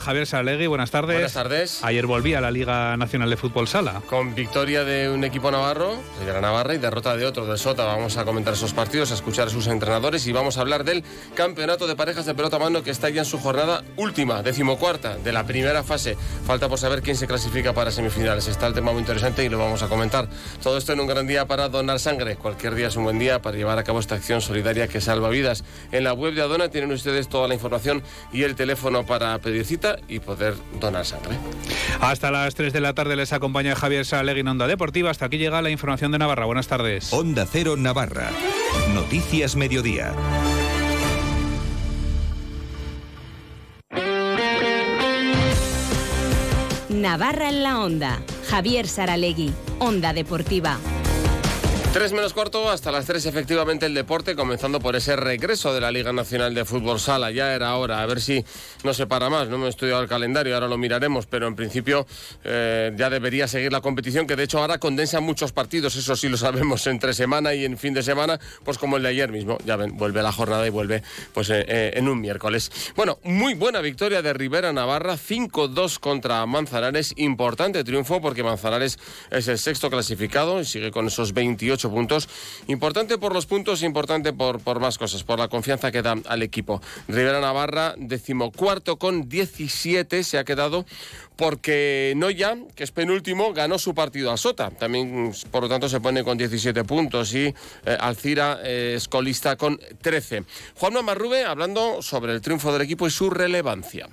Javier Salegui, buenas tardes. Buenas tardes. Ayer volví a la Liga Nacional de Fútbol Sala. Con victoria de un equipo navarro, de la Navarra, y derrota de otro, del Sota. Vamos a comentar esos partidos, a escuchar a sus entrenadores y vamos a hablar del campeonato de parejas de pelota mano que está ya en su jornada última, decimocuarta, de la primera fase. Falta por saber quién se clasifica para semifinales. Está el tema muy interesante y lo vamos a comentar. Todo esto en un gran día para donar sangre. Cualquier día es un buen día para llevar a cabo esta acción solidaria que salva vidas. En la web de Adona tienen ustedes toda la información y el teléfono para pedir cita y poder donar sangre. Hasta las 3 de la tarde les acompaña Javier Salegui en Onda Deportiva. Hasta aquí llega la información de Navarra. Buenas tardes. Onda Cero Navarra. Noticias Mediodía. Navarra en la Onda. Javier Saralegui. Onda Deportiva. Tres menos cuarto, hasta las tres efectivamente el deporte, comenzando por ese regreso de la Liga Nacional de Fútbol Sala. Ya era hora, a ver si no se para más. No me he estudiado el calendario, ahora lo miraremos, pero en principio eh, ya debería seguir la competición, que de hecho ahora condensa muchos partidos, eso sí lo sabemos, entre semana y en fin de semana, pues como el de ayer mismo. Ya ven, vuelve la jornada y vuelve pues eh, eh, en un miércoles. Bueno, muy buena victoria de Rivera Navarra, 5-2 contra Manzanares. Importante triunfo porque Manzanares es el sexto clasificado y sigue con esos 28 puntos. Importante por los puntos, importante por, por más cosas, por la confianza que da al equipo. Rivera Navarra, decimocuarto con 17, se ha quedado porque Noya, que es penúltimo, ganó su partido a Sota. También, por lo tanto, se pone con 17 puntos y eh, Alcira eh, es colista con 13. Juan Marrube hablando sobre el triunfo del equipo y su relevancia.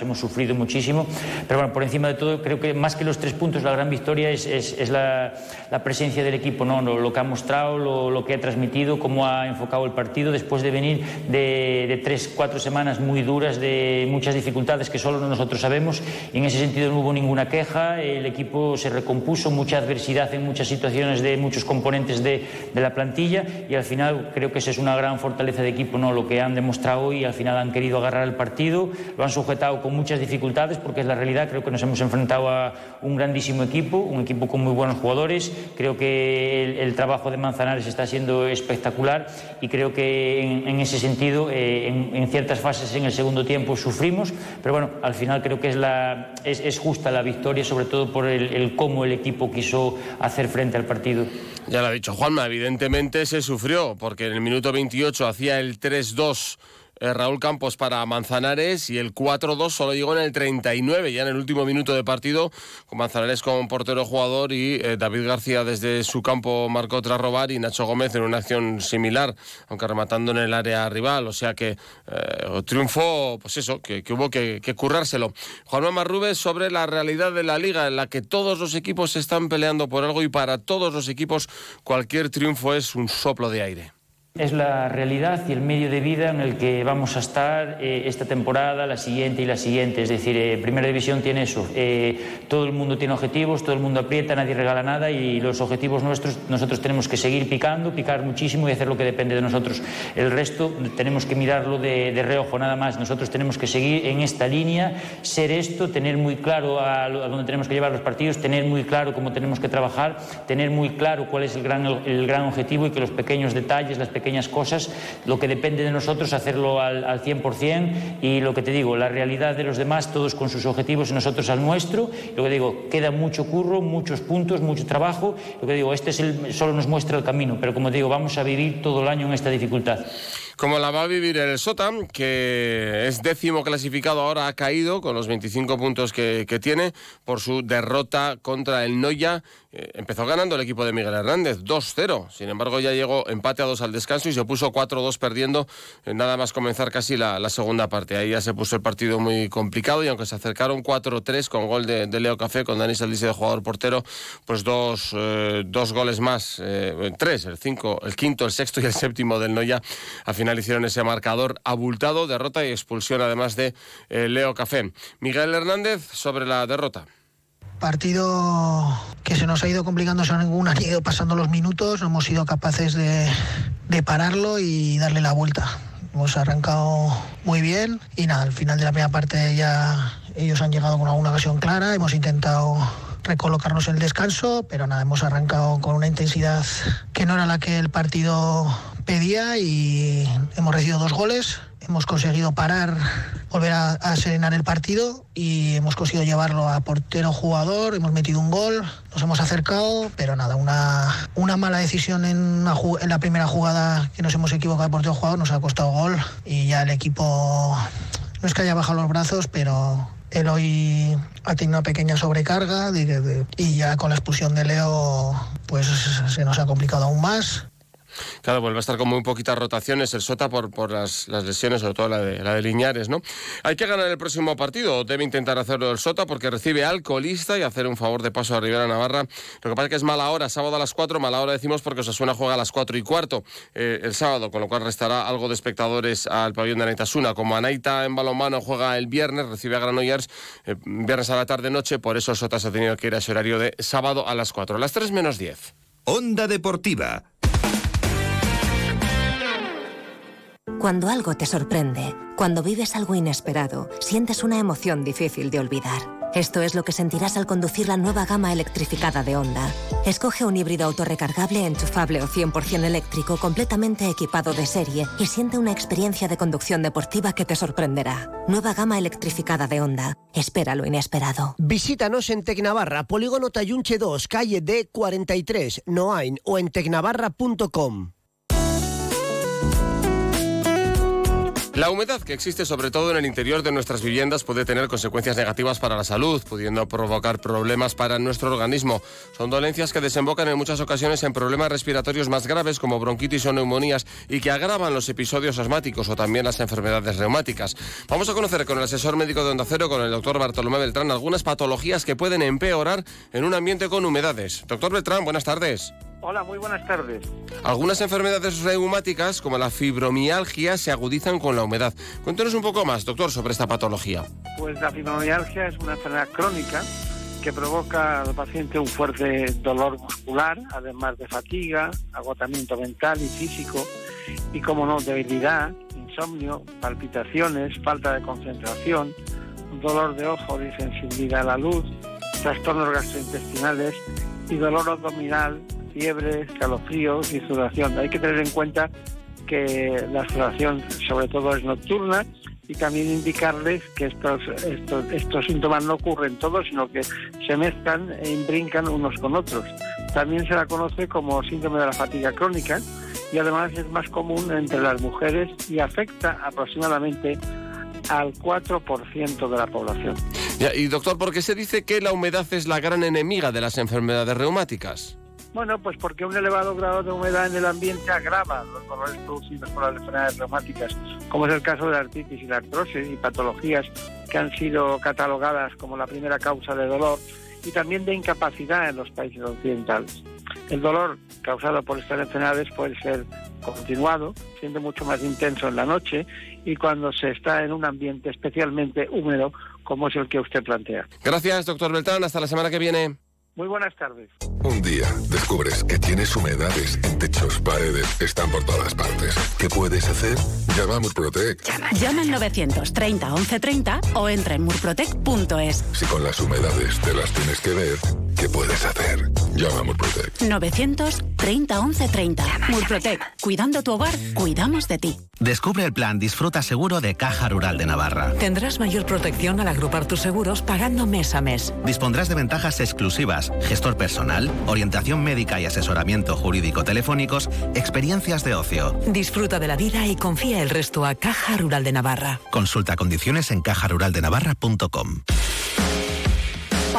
Hemos sufrido muchísimo, pero bueno, por encima de todo, creo que más que los tres puntos, la gran victoria es, es, es la, la, presencia del equipo, ¿no? Lo, lo que ha mostrado, lo, lo, que ha transmitido, cómo ha enfocado el partido después de venir de, de, tres, cuatro semanas muy duras, de muchas dificultades que solo nosotros sabemos. Y en ese sentido no hubo ninguna queja, el equipo se recompuso, mucha adversidad en muchas situaciones de muchos componentes de, de la plantilla y al final creo que esa es una gran fortaleza de equipo, ¿no? Lo que han demostrado hoy, al final han querido agarrar el partido, lo han sujetado con muchas dificultades porque es la realidad. Creo que nos hemos enfrentado a un grandísimo equipo, un equipo con muy buenos jugadores. Creo que el, el trabajo de Manzanares está siendo espectacular y creo que en, en ese sentido, eh, en, en, ciertas fases en el segundo tiempo sufrimos, pero bueno, al final creo que es, la, es, es justa la victoria, sobre todo por el, el cómo el equipo quiso hacer frente al partido. Ya lo ha dicho Juanma, evidentemente se sufrió porque en el minuto 28 hacía el 3-2 Raúl Campos para Manzanares y el 4-2 solo llegó en el 39, ya en el último minuto de partido, con Manzanares como portero jugador y eh, David García desde su campo marcó tras robar y Nacho Gómez en una acción similar, aunque rematando en el área rival, o sea que eh, triunfo, pues eso, que, hubo que, currárselo. Juan Marrubes sobre la realidad de la liga en la que todos los equipos están peleando por algo y para todos los equipos cualquier triunfo es un soplo de aire. Es la realidad y el medio de vida en el que vamos a estar eh, esta temporada, la siguiente y la siguiente. Es decir, eh, Primera División tiene eso. Eh, todo el mundo tiene objetivos, todo el mundo aprieta, nadie regala nada y los objetivos nuestros nosotros tenemos que seguir picando, picar muchísimo y hacer lo que depende de nosotros. El resto tenemos que mirarlo de, reojo nada más. Nosotros tenemos que seguir en esta línea, ser esto, tener muy claro a, a dónde tenemos que llevar los partidos, tener muy claro cómo tenemos que trabajar, tener muy claro cuál es el gran, el gran objetivo y que los pequeños detalles, las pequeñas pequeñas cosas, lo que depende de nosotros hacerlo al, al 100% y lo que te digo, la realidad de los demás, todos con sus objetivos y nosotros al nuestro. Lo que digo, queda mucho curro, muchos puntos, mucho trabajo. Lo que digo, este es el, solo nos muestra el camino, pero como digo, vamos a vivir todo el año en esta dificultad. Como la va a vivir el Sotam, que es décimo clasificado, ahora ha caído con los 25 puntos que, que tiene por su derrota contra el Noya. Eh, empezó ganando el equipo de Miguel Hernández, 2-0. Sin embargo, ya llegó empate a dos al descanso y se puso 4-2 perdiendo eh, nada más comenzar casi la, segunda parte. Ahí ya se puso el partido muy complicado y aunque se acercaron 4-3 con gol de, de, Leo Café, con Dani Saldice de jugador portero, pues dos, eh, dos goles más, tres, el, cinco, el quinto, el sexto y el séptimo del Noya. Al final hicieron ese marcador abultado, derrota y expulsión además de Leo Café. Miguel Hernández sobre la derrota partido que se nos ha ido complicando según han ido pasando los minutos, no hemos sido capaces de, de, pararlo y darle la vuelta. Hemos arrancado muy bien y nada, al final de la primera parte ya ellos han llegado con alguna ocasión clara, hemos intentado recolocarnos en el descanso, pero nada, hemos arrancado con una intensidad que no era la que el partido pedía y hemos recibido dos goles hemos conseguido parar, volver a, serenar el partido y hemos conseguido llevarlo a portero jugador, hemos metido un gol, nos hemos acercado, pero nada, una, una mala decisión en, en la primera jugada que nos hemos equivocado de portero jugador nos ha costado gol y ya el equipo no es que haya bajado los brazos, pero él hoy ha tenido una pequeña sobrecarga y ya con la expulsión de Leo pues se nos ha complicado aún más. Claro, vuelve a estar con muy poquitas rotaciones el Sota por, las, lesiones, sobre todo la de, la de Liñares, ¿no? Hay que ganar el próximo partido, debe intentar hacerlo el Sota porque recibe al colista y hacer un favor de paso a Rivera Navarra. Lo que pasa es que es mala hora, sábado a las 4, mala hora decimos porque Osasuna juega a las 4 y cuarto eh, el sábado, con lo cual restará algo de espectadores al pabellón de Anaitasuna. Como Anaita en balonmano juega el viernes, recibe a Granollers eh, viernes a la tarde-noche, por eso Sota se ha tenido que ir a ese horario de sábado a las 4, a las 3 menos 10. Onda Deportiva Cuando algo te sorprende, cuando vives algo inesperado, sientes una emoción difícil de olvidar. Esto es lo que sentirás al conducir la nueva gama electrificada de Honda. Escoge un híbrido autorrecargable, enchufable o 100% eléctrico completamente equipado de serie y siente una experiencia de conducción deportiva que te sorprenderá. Nueva gama electrificada de Honda. Espera lo inesperado. Visítanos en Tecnavarra, Polígono Tayunche 2, calle D43, Noain o en tecnavarra.com. La humedad que existe sobre todo en el interior de nuestras viviendas puede tener consecuencias negativas para la salud, pudiendo provocar problemas para nuestro organismo. Son dolencias que desembocan en muchas ocasiones en problemas respiratorios más graves como bronquitis o neumonías y que agravan los episodios asmáticos o también las enfermedades reumáticas. Vamos a conocer con el asesor médico de Onda Cero, con el doctor Bartolomé Beltrán, algunas patologías que pueden empeorar en un ambiente con humedades. Doctor Beltrán, buenas tardes. Hola, muy buenas tardes. Algunas enfermedades reumáticas, como la fibromialgia, se agudizan con la humedad. Cuéntenos un poco más, doctor, sobre esta patología. Pues la fibromialgia es una enfermedad crónica que provoca al paciente un fuerte dolor muscular, además de fatiga, agotamiento mental y físico, y como no, debilidad, insomnio, palpitaciones, falta de concentración, dolor de ojo, disensibilidad a la luz, trastornos gastrointestinales y dolor abdominal fiebre, escalofríos y sudoración. Hay que tener en cuenta que la sudoración sobre todo es nocturna y también indicarles que estos, estos, estos síntomas no ocurren todos, sino que se mezclan e imbrincan unos con otros. También se la conoce como síndrome de la fatiga crónica y además es más común entre las mujeres y afecta aproximadamente al 4% de la población. y doctor, ¿por qué se dice que la humedad es la gran enemiga de las enfermedades reumáticas? Bueno, pues porque un elevado grado de humedad en el ambiente agrava los dolores producidos por las enfermedades reumáticas, como es el caso de la artritis y la artrosis y patologías que han sido catalogadas como la primera causa de dolor y también de incapacidad en los países occidentales. El dolor causado por estas enfermedades puede ser continuado, siendo mucho más intenso en la noche y cuando se está en un ambiente especialmente húmedo como es el que usted plantea. Gracias, doctor Beltrán. Hasta la semana que viene. Muy buenas tardes. Un día descubres que tienes humedades en techos, paredes, están por todas partes. ¿Qué puedes hacer? Llama a Murprotec. Llama, llama al 930 1130 o entra en murprotec.es. Si con las humedades te las tienes que ver, ¿qué puedes hacer? Llama a Murprotec. 930 1130. Murprotec. Cuidando tu hogar, cuidamos de ti. Descubre el plan Disfruta Seguro de Caja Rural de Navarra. Tendrás mayor protección al agrupar tus seguros pagando mes a mes. Dispondrás de ventajas exclusivas, gestor personal, orientación médica y asesoramiento jurídico telefónicos, experiencias de ocio. Disfruta de la vida y confía el resto a Caja Rural de Navarra. Consulta condiciones en cajaruraldenavarra.com.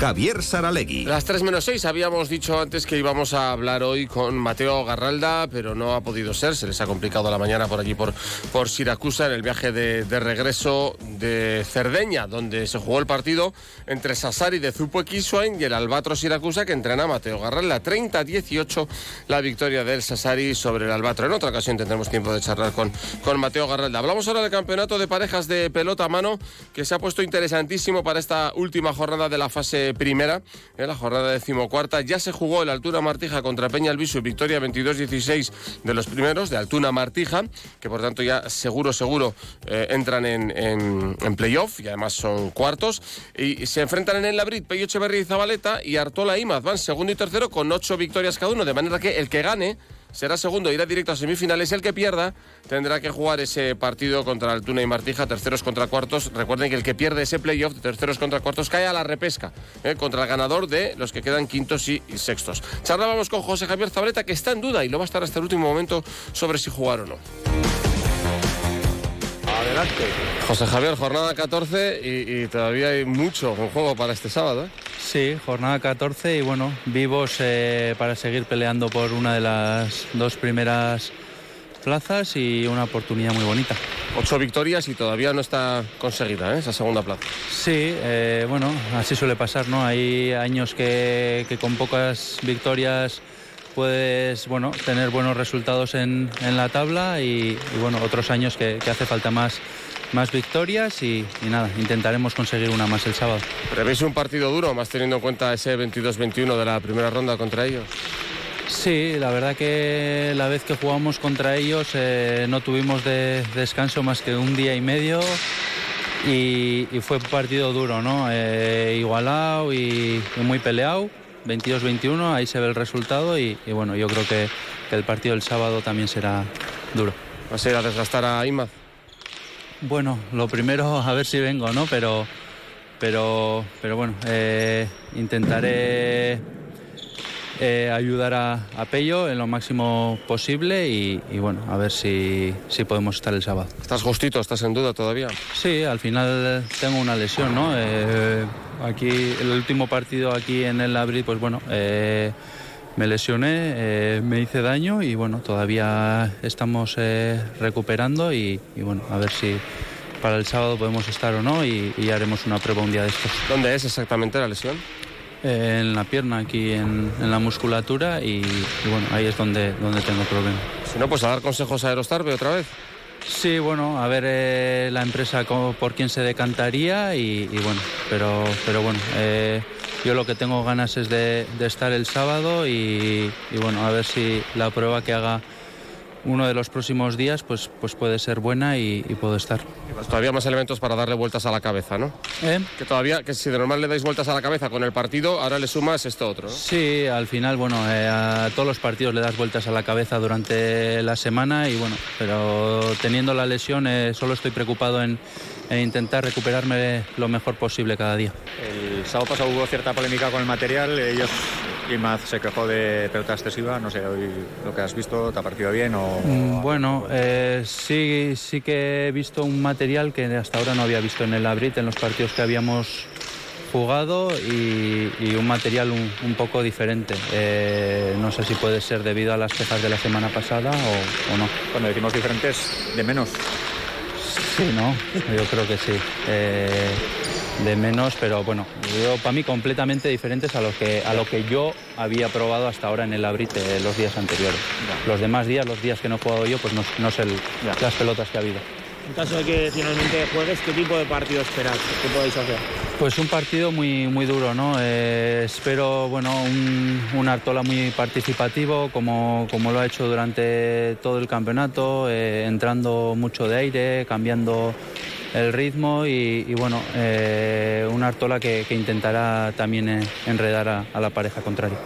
Javier Saralegui. Las 3 menos 6 habíamos dicho antes que íbamos a hablar hoy con Mateo Garralda, pero no ha podido ser, se les ha complicado la mañana por allí por, Siracusa en el viaje de, regreso de Cerdeña, donde se jugó el partido entre Sassari de Zupo Equiswain y el Albatro Siracusa que entrena Mateo Garralda. 30-18 la victoria del Sassari sobre el Albatro. En otra ocasión tendremos tiempo de charlar con, con Mateo Garralda. Hablamos ahora del campeonato de parejas de pelota a mano que se ha puesto interesantísimo para esta última jornada de la fase primera, en la jornada decimocuarta. Ya se jugó el Altuna Martija contra Peña Alviso y victoria 22-16 de los primeros, de Altuna Martija, que por tanto ya seguro, seguro eh, entran en, en, playoff y además son cuartos. Y se enfrentan en el Labrit, Peyo Echeverría y Zabaleta y Artola Imaz van segundo y tercero con ocho victorias cada uno, de manera que el que gane será segundo, irá directo a semifinales. El que pierda tendrá que jugar ese partido contra Altuna y Martija, terceros contra cuartos. Recuerden que el que pierde ese playoff de terceros contra cuartos cae a la repesca ¿eh? contra el ganador de los que quedan quintos y, y sextos. Charlábamos con José Javier Zabreta, que está en duda y lo va a estar hasta el último momento sobre si jugar o no. Adelante. José Javier, jornada 14 y, y todavía hay mucho en juego para este sábado. ¿eh? Sí, jornada 14 y bueno, vivos eh, para seguir peleando por una de las dos primeras plazas y una oportunidad muy bonita. Ocho victorias y todavía no está conseguida ¿eh? esa segunda plaza. Sí, eh, bueno, así suele pasar, ¿no? Hay años que, que con pocas victorias puedes bueno, tener buenos resultados en, en la tabla y, y, bueno, otros años que, que hace falta más, más victorias y, y, nada, intentaremos conseguir una más el sábado. ¿Prevéis un partido duro, más teniendo en cuenta ese 22-21 de la primera ronda contra ellos? Sí, la verdad que la vez que jugamos contra ellos eh, no tuvimos de, descanso más que un día y medio y, y fue un partido duro, ¿no? Eh, igualado y, y muy peleado. 22-21, ahí se ve el resultado y, bueno, yo creo que, que, el partido del sábado también será duro. ¿Vas a ir a desgastar a Imaz? Bueno, lo primero a ver si vengo, ¿no? Pero, pero, pero bueno, eh, intentaré eh, ayudar a, a, Pello en lo máximo posible y, y, bueno, a ver si, si podemos estar el sábado. ¿Estás justito? ¿Estás en duda todavía? Sí, al final tengo una lesión, ¿no? Eh, aquí, el último partido aquí en el Abril, pues bueno, eh, me lesioné, eh, me hice daño y bueno, todavía estamos eh, recuperando y, y, bueno, a ver si para el sábado podemos estar o no y, y haremos una prueba un día de estos. ¿Dónde es exactamente la lesión? Eh, en la pierna, aquí en, en la musculatura y, y, bueno, ahí es donde, donde tengo problema. Si no, pues a dar consejos a Aerostarbe otra vez. Sí, bueno, a ver eh, la empresa por quién se decantaría y, y bueno, pero, pero bueno, eh, yo lo que tengo ganas es de, estar el sábado y, y, bueno, a ver si la prueba que haga uno de los próximos días pues, pues puede ser buena y, y puedo estar. Pues todavía más elementos para darle vueltas a la cabeza, ¿no? ¿Eh? Que todavía, que si de normal le dais vueltas a la cabeza con el partido, ahora le sumas esto otro, ¿no? Sí, al final, bueno, eh, a todos los partidos le das vueltas a la cabeza durante la semana y bueno, pero teniendo la lesión eh, solo estoy preocupado en, en intentar recuperarme lo mejor posible cada día. El sábado pasado hubo cierta polémica con el material, ellos Imaz se quejó de pelota excesiva, no sé, hoy lo que has visto, ¿te ha parecido bien o...? Mm, bueno, eh, sí, sí que he visto un material que hasta ahora no había visto en el Abrit, en los partidos que habíamos jugado y, y un material un, un poco diferente. Eh, no sé si puede ser debido a las quejas de la semana pasada o, o no. Cuando decimos diferentes, de menos. Sí, ¿no? Yo creo que sí. Eh, de menos, pero bueno, yo, para mí completamente diferentes a lo, que, a lo que yo había probado hasta ahora en el Abrite los días anteriores. Ya. Los demás días, los días que no he jugado yo, pues no, no sé el, las pelotas que ha habido. En caso de que finalmente juegues, ¿qué tipo de partido esperas? ¿Qué podéis hacer? Pues un partido muy, muy duro, ¿no? Eh, espero, bueno, un, un, Artola muy participativo, como, como lo ha hecho durante todo el campeonato, eh, entrando mucho de aire, cambiando el ritmo y, bueno, eh, un Artola que, intentará también eh, enredar a la pareja contraria.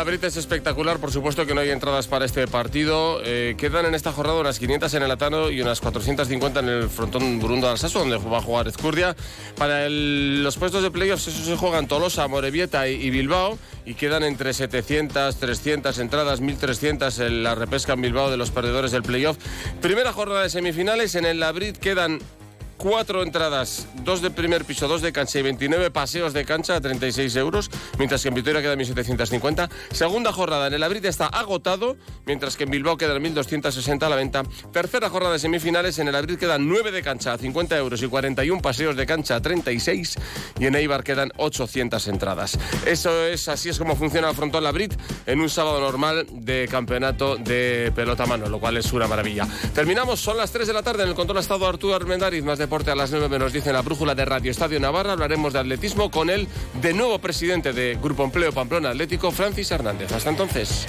La Brita es espectacular, por supuesto que no hay entradas para este partido. Eh, quedan en esta jornada unas 500 en el Atano y unas 450 en el frontón Burundo Alsaso, donde va a jugar Ezcurdia. Para los puestos de playoffs, eso se juegan Tolosa, Morevieta y, y, Bilbao, y quedan entre 700, 300 entradas, 1300 en la repesca en Bilbao de los perdedores del playoff. Primera jornada de semifinales, en el Labrit quedan cuatro entradas, dos de primer piso, dos de cancha y 29 paseos de cancha a 36 euros, mientras que en Vitoria quedan 1.750. Segunda jornada en el Abril está agotado, mientras que en Bilbao quedan 1.260 a la venta. Tercera jornada de semifinales, en el Abril quedan 9 de cancha a 50 euros y 41 paseos de cancha a 36 y en Eibar quedan 800 entradas. Eso es, así es como funciona el frontón Labrit en un sábado normal de campeonato de pelota mano, lo cual es una maravilla. Terminamos, son las 3 de la tarde en el control estado Arturo Armendariz, más deporte a las 9 menos dice la brújula de Radio Estadio Navarra. Hablaremos de atletismo con el de nuevo presidente de Grupo Empleo Pamplona Atlético, Francis Hernández. Hasta entonces.